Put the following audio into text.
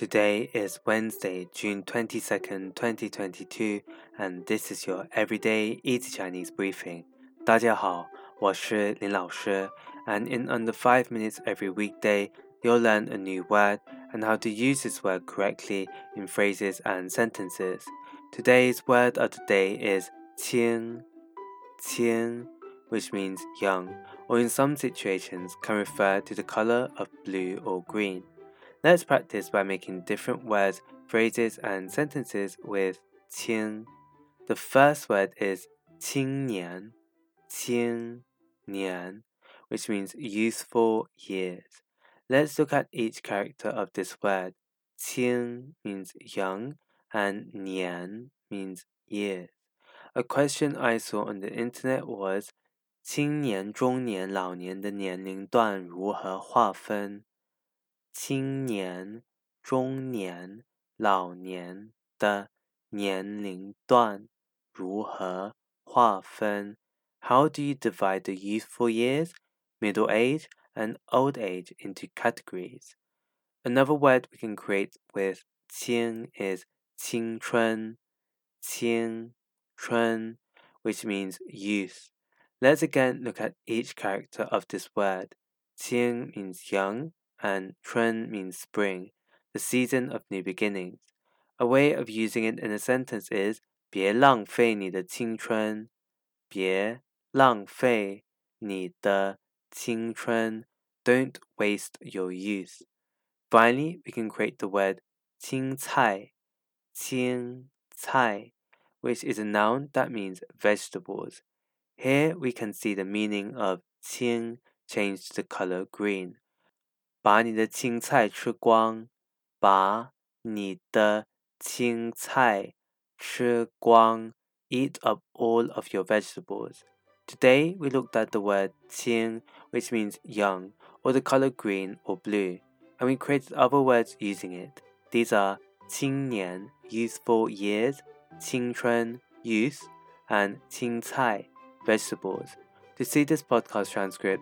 Today is Wednesday, June 22nd, 2022, and this is your everyday easy Chinese briefing. 大家好，我是林老师, and in under 5 minutes every weekday, you'll learn a new word and how to use this word correctly in phrases and sentences. Today's word of the day is 青,青, which means young, or in some situations can refer to the color of blue or green. Let's practice by making different words, phrases, and sentences with 青. The first word is 青年,青年, which means youthful years. Let's look at each character of this word. 青 means young and 年 means years. A question I saw on the internet was 青年、中年、老年的年龄段如何划分？ 青年、中年、老年的年龄段如何划分？How do you divide the youthful years, middle age, and old age into categories? Another word we can create with 青 is 青春,青春, which means youth. Let's again look at each character of this word. 青 means young, and 春 means spring, the season of new beginnings. A way of using it in a sentence is 别浪费你的青春，别浪费你的青春。Don't waste your youth. Finally, we can create the word 青菜,青菜, which is a noun that means vegetables. Here we can see the meaning of 青 changed to the color green. 把你的青菜吃光，把你的青菜吃光。Eat up all of your vegetables. Today we looked at the word 青, which means young, or the color green or blue, and we created other words using it. These are 青年 youthful years, 青春 youth, and 青菜 vegetables. To see this podcast transcript,